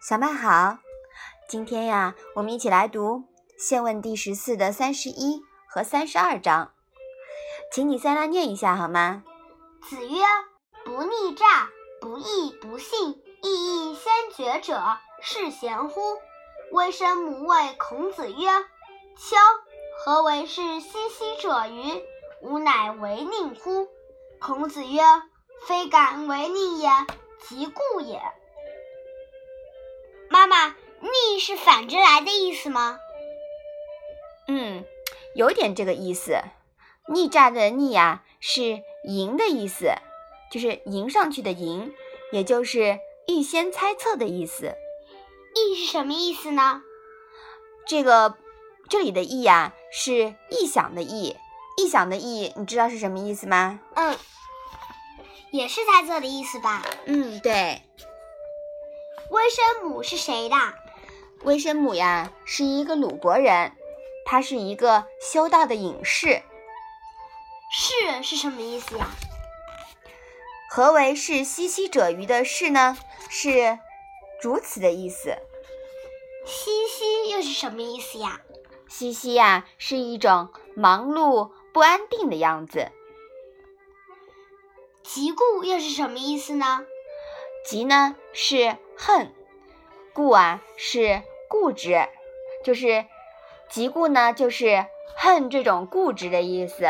小麦好，今天呀，我们一起来读《宪问》第十四的三十一和三十二章，请你再来念一下好吗？子曰：“不逆诈，不义不信，义义先觉者，是贤乎？”微生母谓孔子曰：“丘，何为是西西者于？吾乃为佞乎？”孔子曰：“非敢为逆也，即故也。”妈妈，逆是反着来的意思吗？嗯，有点这个意思。逆诈的逆呀，是迎的意思，就是迎上去的迎，也就是预先猜测的意思。意是什么意思呢？这个这里的意呀，是臆想的臆。臆想的臆，你知道是什么意思吗？嗯，也是猜测的意思吧？嗯，对。微生母是谁的？微生母呀，是一个鲁国人，他是一个修道的隐士。士是什么意思呀？何为是兮兮者于的士呢？是如此的意思。兮兮又是什么意思呀？兮兮呀，是一种忙碌不安定的样子。疾故又是什么意思呢？疾呢是恨，故啊是固执，就是疾固呢就是恨这种固执的意思。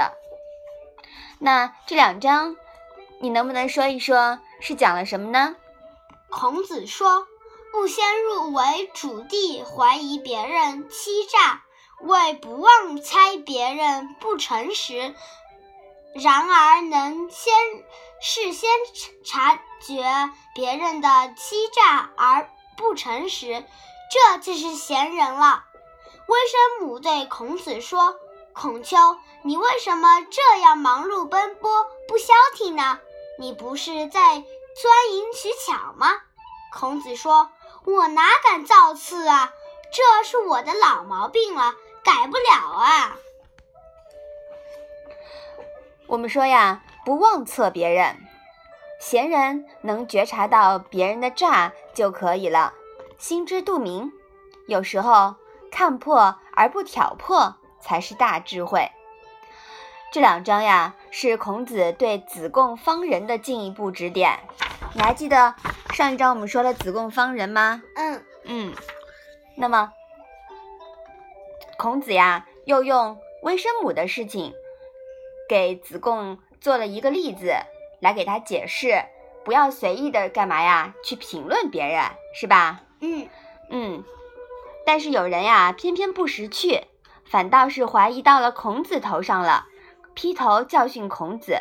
那这两章，你能不能说一说，是讲了什么呢？孔子说：“不先入为主地，怀疑别人欺诈，为不忘猜别人不诚实。然而能先事先察觉别人的欺诈而不诚实，这就是贤人了。”微生母对孔子说。孔丘，你为什么这样忙碌奔波不消停呢？你不是在钻营取巧吗？孔子说：“我哪敢造次啊，这是我的老毛病了，改不了啊。”我们说呀，不妄测别人，闲人能觉察到别人的诈就可以了，心知肚明。有时候看破而不挑破。才是大智慧。这两章呀，是孔子对子贡方人的进一步指点。你还记得上一章我们说了子贡方人吗？嗯嗯。那么，孔子呀，又用微生母的事情给子贡做了一个例子，来给他解释，不要随意的干嘛呀，去评论别人，是吧？嗯嗯。但是有人呀，偏偏不识趣。反倒是怀疑到了孔子头上了，劈头教训孔子。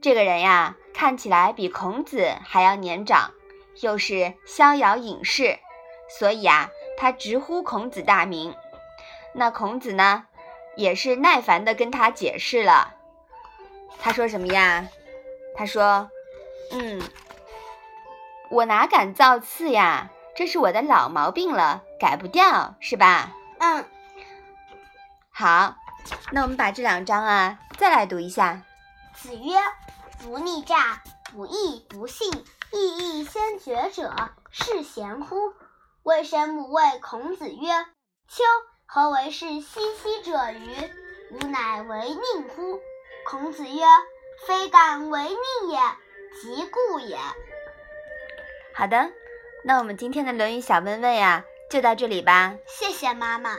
这个人呀，看起来比孔子还要年长，又是逍遥隐士，所以啊，他直呼孔子大名。那孔子呢，也是耐烦的跟他解释了。他说什么呀？他说：“嗯，我哪敢造次呀？这是我的老毛病了，改不掉，是吧？”嗯。好，那我们把这两章啊再来读一下。子曰：“不逆诈，不义不信，义义先觉者，是贤乎？”微生母谓孔子曰：“丘，何为是兮兮者于？吾乃为佞乎？”孔子曰：“非敢为佞也，即故也。”好的，那我们今天的《论语》小问问呀，就到这里吧。谢谢妈妈。